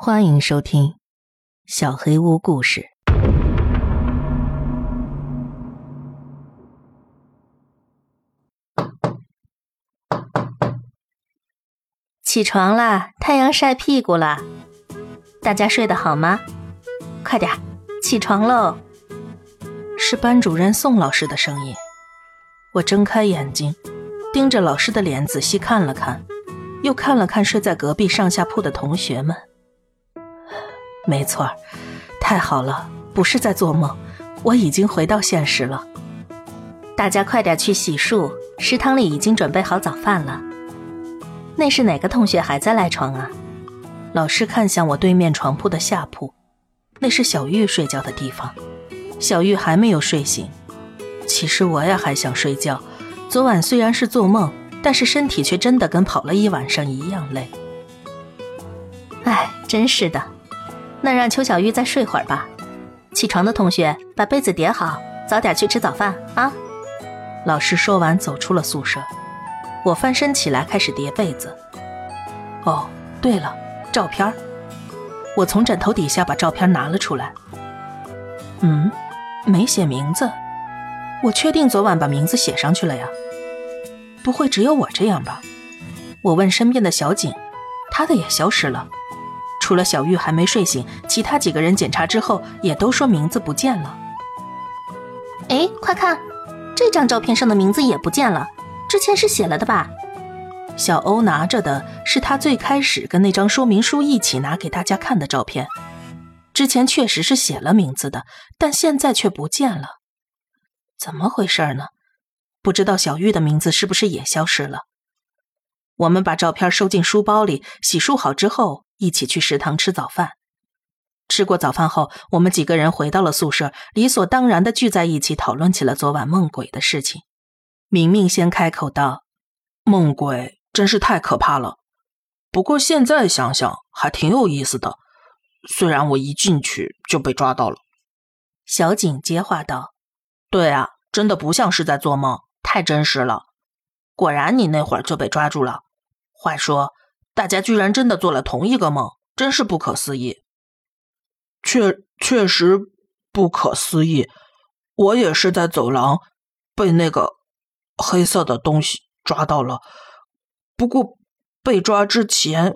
欢迎收听《小黑屋故事》。起床啦，太阳晒屁股啦！大家睡得好吗？快点起床喽！是班主任宋老师的声音。我睁开眼睛，盯着老师的脸仔细看了看，又看了看睡在隔壁上下铺的同学们。没错，太好了，不是在做梦，我已经回到现实了。大家快点去洗漱，食堂里已经准备好早饭了。那是哪个同学还在赖床啊？老师看向我对面床铺的下铺，那是小玉睡觉的地方。小玉还没有睡醒。其实我也还想睡觉，昨晚虽然是做梦，但是身体却真的跟跑了一晚上一样累。哎，真是的。那让邱小玉再睡会儿吧。起床的同学把被子叠好，早点去吃早饭啊！老师说完走出了宿舍。我翻身起来开始叠被子。哦，对了，照片我从枕头底下把照片拿了出来。嗯，没写名字。我确定昨晚把名字写上去了呀。不会只有我这样吧？我问身边的小景，他的也消失了。除了小玉还没睡醒，其他几个人检查之后也都说名字不见了。哎，快看，这张照片上的名字也不见了，之前是写了的吧？小欧拿着的是他最开始跟那张说明书一起拿给大家看的照片，之前确实是写了名字的，但现在却不见了，怎么回事呢？不知道小玉的名字是不是也消失了？我们把照片收进书包里，洗漱好之后，一起去食堂吃早饭。吃过早饭后，我们几个人回到了宿舍，理所当然的聚在一起讨论起了昨晚梦鬼的事情。明明先开口道：“梦鬼真是太可怕了，不过现在想想还挺有意思的。虽然我一进去就被抓到了。”小景接话道：“对啊，真的不像是在做梦，太真实了。果然你那会儿就被抓住了。”话说，大家居然真的做了同一个梦，真是不可思议。确确实不可思议，我也是在走廊被那个黑色的东西抓到了。不过被抓之前，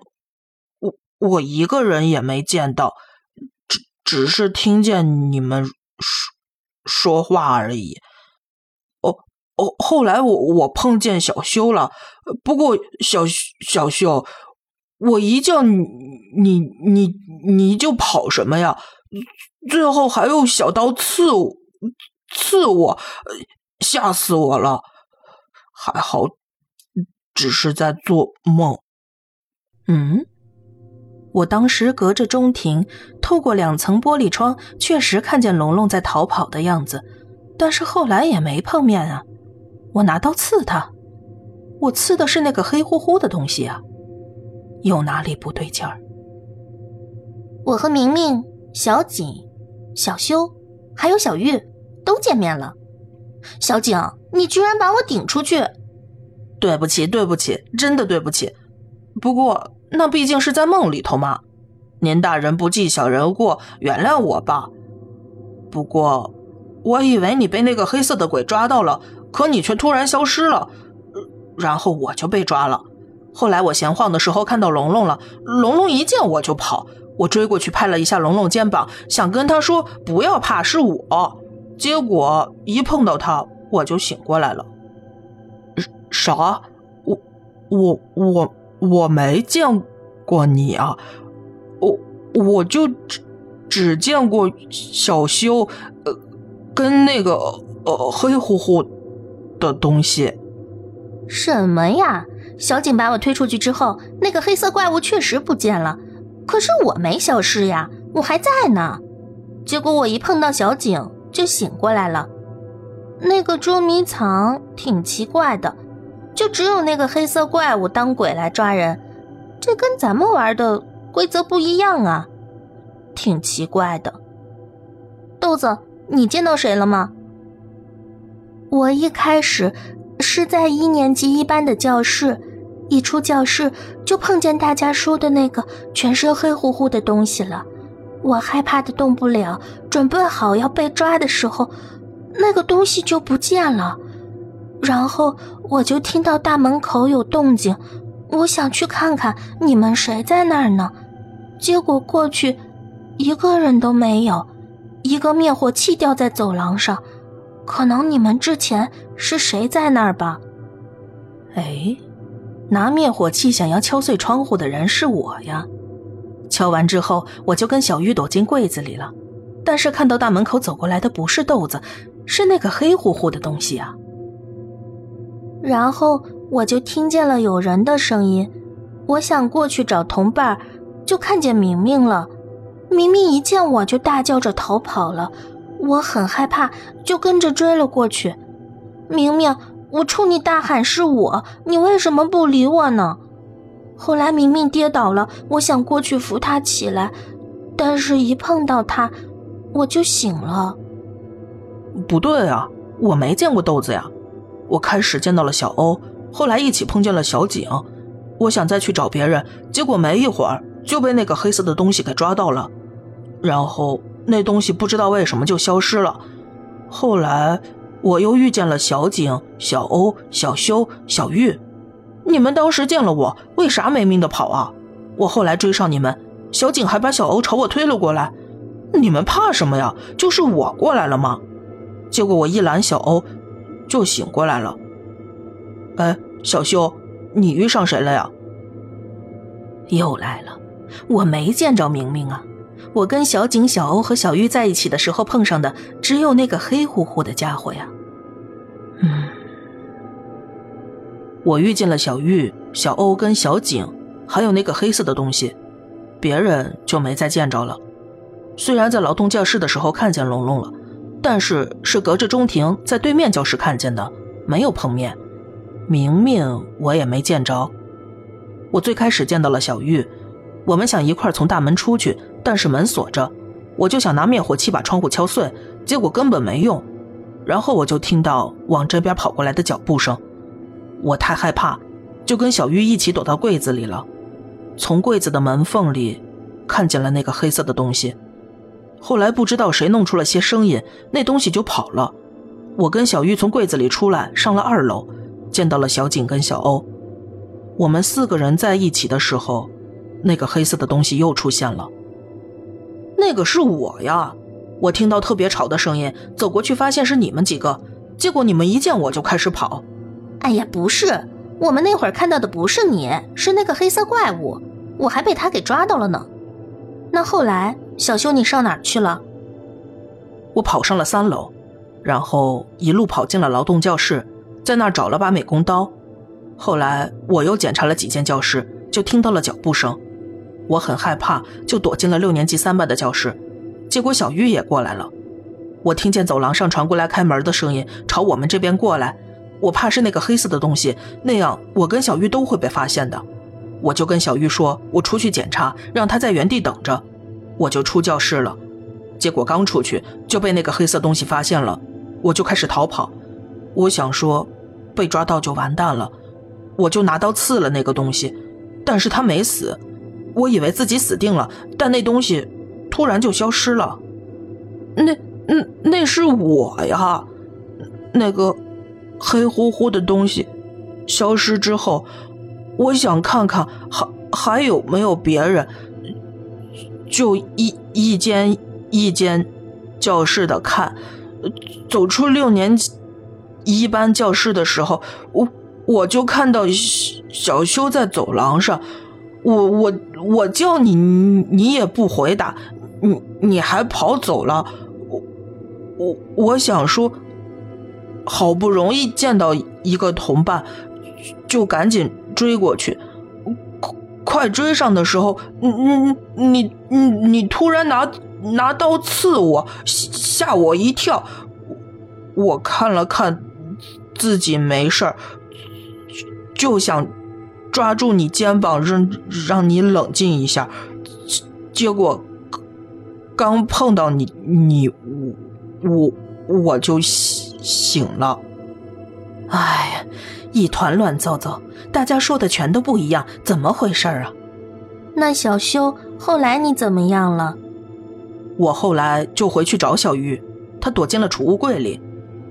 我我一个人也没见到，只只是听见你们说说话而已。哦哦，后来我我碰见小修了，不过小小修，我一叫你你你你就跑什么呀？最后还用小刀刺我，刺我，吓死我了！还好，只是在做梦。嗯，我当时隔着中庭，透过两层玻璃窗，确实看见龙龙在逃跑的样子，但是后来也没碰面啊。我拿刀刺他，我刺的是那个黑乎乎的东西啊，有哪里不对劲儿？我和明明、小景、小修还有小玉都见面了。小景，你居然把我顶出去！对不起，对不起，真的对不起。不过那毕竟是在梦里头嘛，您大人不计小人过，原谅我吧。不过我以为你被那个黑色的鬼抓到了。可你却突然消失了，然后我就被抓了。后来我闲晃的时候看到龙龙了，龙龙一见我就跑，我追过去拍了一下龙龙肩膀，想跟他说不要怕，是我。结果一碰到他，我就醒过来了。啥？我我我我没见过你啊，我我就只只见过小修，呃，跟那个呃黑乎乎。的东西，什么呀？小景把我推出去之后，那个黑色怪物确实不见了，可是我没消失呀，我还在呢。结果我一碰到小景就醒过来了。那个捉迷藏挺奇怪的，就只有那个黑色怪物当鬼来抓人，这跟咱们玩的规则不一样啊，挺奇怪的。豆子，你见到谁了吗？我一开始是在一年级一班的教室，一出教室就碰见大家说的那个全身黑乎乎的东西了。我害怕的动不了，准备好要被抓的时候，那个东西就不见了。然后我就听到大门口有动静，我想去看看你们谁在那儿呢。结果过去，一个人都没有，一个灭火器掉在走廊上，可能你们之前是谁在那儿吧？哎，拿灭火器想要敲碎窗户的人是我呀。敲完之后，我就跟小玉躲进柜子里了。但是看到大门口走过来的不是豆子，是那个黑乎乎的东西啊。然后我就听见了有人的声音，我想过去找同伴，就看见明明了。明明一见我就大叫着逃跑了，我很害怕，就跟着追了过去。明明，我冲你大喊是我，你为什么不理我呢？后来明明跌倒了，我想过去扶他起来，但是一碰到他，我就醒了。不对啊，我没见过豆子呀。我开始见到了小欧，后来一起碰见了小景。我想再去找别人，结果没一会儿就被那个黑色的东西给抓到了，然后那东西不知道为什么就消失了。后来我又遇见了小景、小欧、小修、小玉。你们当时见了我，为啥没命的跑啊？我后来追上你们，小景还把小欧朝我推了过来。你们怕什么呀？就是我过来了吗？结果我一拦小欧，就醒过来了。哎，小修，你遇上谁了呀？又来了，我没见着明明啊。我跟小景、小欧和小玉在一起的时候碰上的，只有那个黑乎乎的家伙呀。嗯。我遇见了小玉、小欧跟小景，还有那个黑色的东西，别人就没再见着了。虽然在劳动教室的时候看见龙龙了，但是是隔着中庭在对面教室看见的，没有碰面。明明我也没见着。我最开始见到了小玉，我们想一块从大门出去，但是门锁着，我就想拿灭火器把窗户敲碎，结果根本没用。然后我就听到往这边跑过来的脚步声。我太害怕，就跟小玉一起躲到柜子里了。从柜子的门缝里，看见了那个黑色的东西。后来不知道谁弄出了些声音，那东西就跑了。我跟小玉从柜子里出来，上了二楼，见到了小景跟小欧。我们四个人在一起的时候，那个黑色的东西又出现了。那个是我呀！我听到特别吵的声音，走过去发现是你们几个，结果你们一见我就开始跑。哎呀，不是，我们那会儿看到的不是你，是那个黑色怪物，我还被他给抓到了呢。那后来，小修你上哪儿去了？我跑上了三楼，然后一路跑进了劳动教室，在那儿找了把美工刀。后来我又检查了几间教室，就听到了脚步声，我很害怕，就躲进了六年级三班的教室。结果小玉也过来了，我听见走廊上传过来开门的声音，朝我们这边过来。我怕是那个黑色的东西，那样我跟小玉都会被发现的。我就跟小玉说，我出去检查，让她在原地等着。我就出教室了，结果刚出去就被那个黑色东西发现了，我就开始逃跑。我想说，被抓到就完蛋了，我就拿刀刺了那个东西，但是他没死。我以为自己死定了，但那东西突然就消失了。那、那、那是我呀，那个。黑乎乎的东西消失之后，我想看看还还有没有别人，就一一间一间教室的看。走出六年级一班教室的时候，我我就看到小修在走廊上，我我我叫你你也不回答，你你还跑走了，我我我想说。好不容易见到一个同伴，就赶紧追过去。快追上的时候，你你你你你突然拿拿刀刺我，吓我一跳。我看了看自己没事儿，就想抓住你肩膀，让让你冷静一下。结果刚碰到你，你我我就。醒了，哎呀，一团乱糟糟，大家说的全都不一样，怎么回事啊？那小修后来你怎么样了？我后来就回去找小玉，她躲进了储物柜里，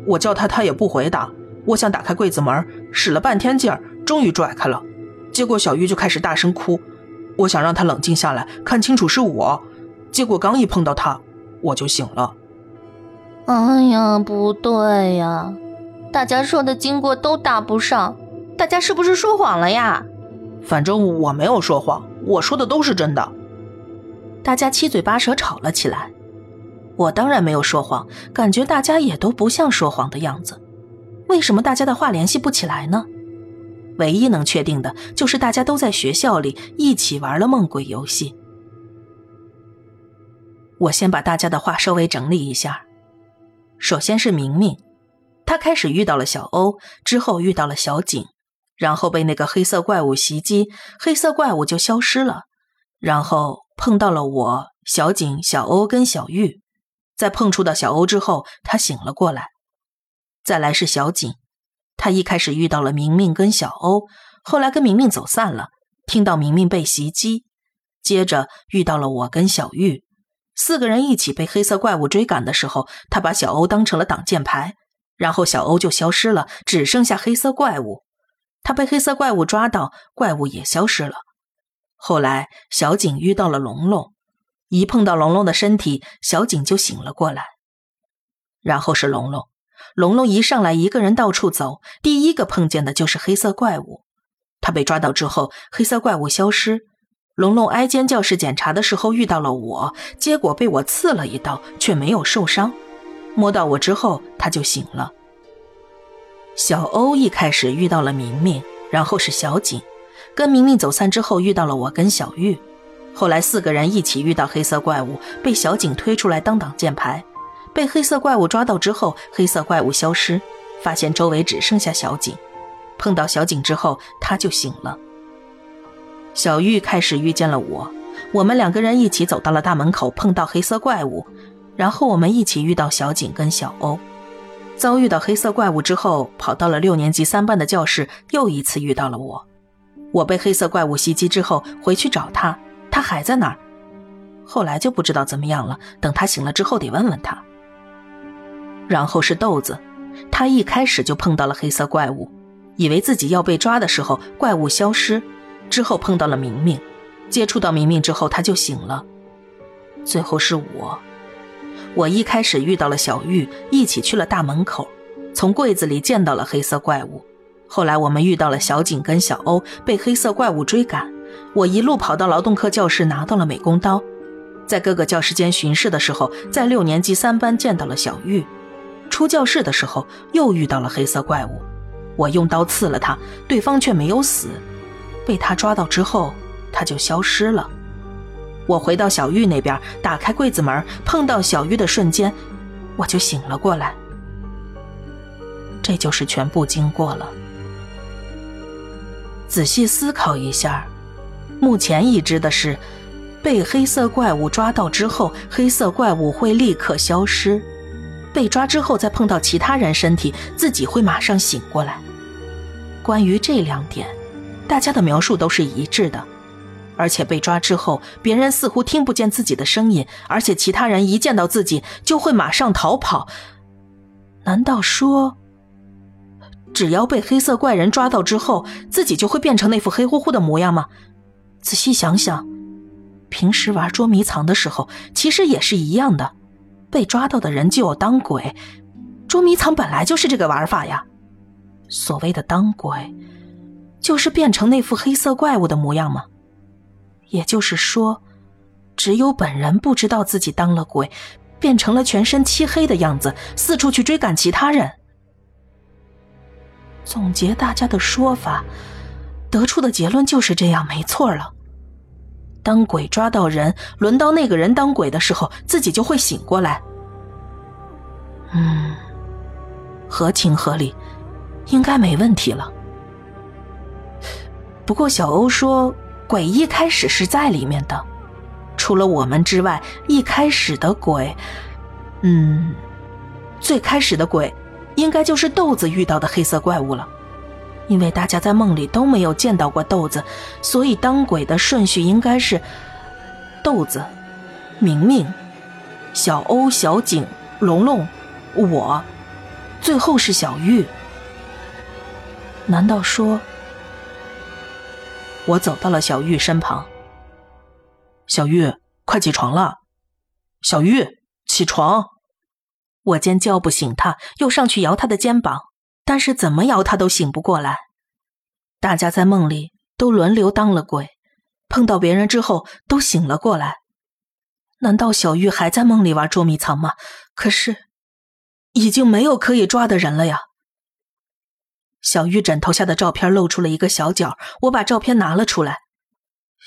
我叫她，她也不回答。我想打开柜子门，使了半天劲儿，终于拽开了，结果小玉就开始大声哭。我想让她冷静下来，看清楚是我，结果刚一碰到她，我就醒了。哎呀，不对呀，大家说的经过都搭不上，大家是不是说谎了呀？反正我没有说谎，我说的都是真的。大家七嘴八舌吵了起来。我当然没有说谎，感觉大家也都不像说谎的样子。为什么大家的话联系不起来呢？唯一能确定的就是大家都在学校里一起玩了梦鬼游戏。我先把大家的话稍微整理一下。首先是明明，他开始遇到了小欧，之后遇到了小景，然后被那个黑色怪物袭击，黑色怪物就消失了，然后碰到了我、小景、小欧跟小玉，在碰触到小欧之后，他醒了过来。再来是小景，他一开始遇到了明明跟小欧，后来跟明明走散了，听到明明被袭击，接着遇到了我跟小玉。四个人一起被黑色怪物追赶的时候，他把小欧当成了挡箭牌，然后小欧就消失了，只剩下黑色怪物。他被黑色怪物抓到，怪物也消失了。后来小景遇到了龙龙，一碰到龙龙的身体，小景就醒了过来。然后是龙龙，龙龙一上来一个人到处走，第一个碰见的就是黑色怪物。他被抓到之后，黑色怪物消失。龙龙挨间教室检查的时候遇到了我，结果被我刺了一刀，却没有受伤。摸到我之后，他就醒了。小欧一开始遇到了明明，然后是小景，跟明明走散之后遇到了我跟小玉，后来四个人一起遇到黑色怪物，被小景推出来当挡箭牌，被黑色怪物抓到之后，黑色怪物消失，发现周围只剩下小景，碰到小景之后，他就醒了。小玉开始遇见了我，我们两个人一起走到了大门口，碰到黑色怪物，然后我们一起遇到小景跟小欧。遭遇到黑色怪物之后，跑到了六年级三班的教室，又一次遇到了我。我被黑色怪物袭击之后回去找他，他还在那儿。后来就不知道怎么样了，等他醒了之后得问问他。然后是豆子，他一开始就碰到了黑色怪物，以为自己要被抓的时候，怪物消失。之后碰到了明明，接触到明明之后他就醒了。最后是我，我一开始遇到了小玉，一起去了大门口，从柜子里见到了黑色怪物。后来我们遇到了小景跟小欧，被黑色怪物追赶。我一路跑到劳动课教室，拿到了美工刀，在各个教室间巡视的时候，在六年级三班见到了小玉。出教室的时候又遇到了黑色怪物，我用刀刺了他，对方却没有死。被他抓到之后，他就消失了。我回到小玉那边，打开柜子门，碰到小玉的瞬间，我就醒了过来。这就是全部经过了。仔细思考一下，目前已知的是，被黑色怪物抓到之后，黑色怪物会立刻消失；被抓之后再碰到其他人身体，自己会马上醒过来。关于这两点。大家的描述都是一致的，而且被抓之后，别人似乎听不见自己的声音，而且其他人一见到自己就会马上逃跑。难道说，只要被黑色怪人抓到之后，自己就会变成那副黑乎乎的模样吗？仔细想想，平时玩捉迷藏的时候，其实也是一样的，被抓到的人就要当鬼。捉迷藏本来就是这个玩法呀。所谓的当鬼。就是变成那副黑色怪物的模样吗？也就是说，只有本人不知道自己当了鬼，变成了全身漆黑的样子，四处去追赶其他人。总结大家的说法，得出的结论就是这样，没错了。当鬼抓到人，轮到那个人当鬼的时候，自己就会醒过来。嗯，合情合理，应该没问题了。不过小欧说，鬼一开始是在里面的，除了我们之外，一开始的鬼，嗯，最开始的鬼，应该就是豆子遇到的黑色怪物了。因为大家在梦里都没有见到过豆子，所以当鬼的顺序应该是豆子、明明、小欧、小景、龙龙、我，最后是小玉。难道说？我走到了小玉身旁。小玉，快起床了！小玉，起床！我见叫不醒她，又上去摇她的肩膀，但是怎么摇他都醒不过来。大家在梦里都轮流当了鬼，碰到别人之后都醒了过来。难道小玉还在梦里玩捉迷藏吗？可是，已经没有可以抓的人了呀。小玉枕头下的照片露出了一个小角，我把照片拿了出来，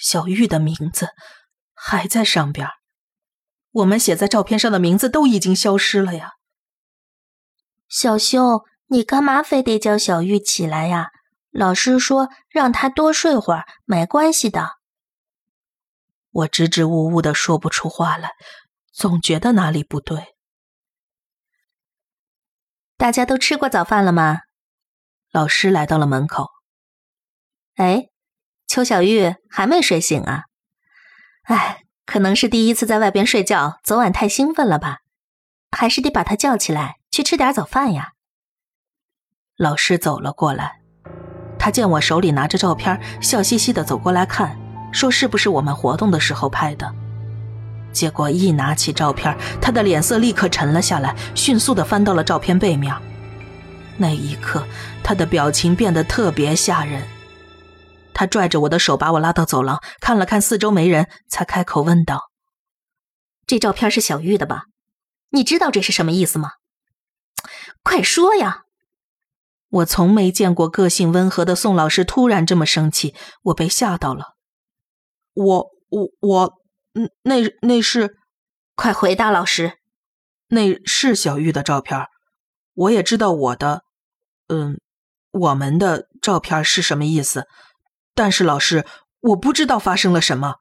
小玉的名字还在上边。我们写在照片上的名字都已经消失了呀。小修，你干嘛非得叫小玉起来呀？老师说让她多睡会儿，没关系的。我支支吾吾的说不出话来，总觉得哪里不对。大家都吃过早饭了吗？老师来到了门口。哎，邱小玉还没睡醒啊？哎，可能是第一次在外边睡觉，昨晚太兴奋了吧？还是得把她叫起来，去吃点早饭呀。老师走了过来，他见我手里拿着照片，笑嘻嘻的走过来看，说是不是我们活动的时候拍的？结果一拿起照片，他的脸色立刻沉了下来，迅速的翻到了照片背面。那一刻，他的表情变得特别吓人。他拽着我的手，把我拉到走廊，看了看四周没人，才开口问道：“这照片是小玉的吧？你知道这是什么意思吗？快说呀！”我从没见过个性温和的宋老师突然这么生气，我被吓到了。我我我，嗯，那那是……快回答老师，那是小玉的照片。我也知道我的，嗯，我们的照片是什么意思，但是老师，我不知道发生了什么。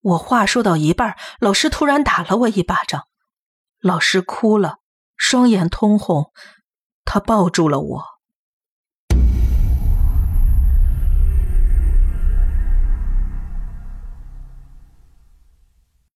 我话说到一半，老师突然打了我一巴掌，老师哭了，双眼通红，他抱住了我。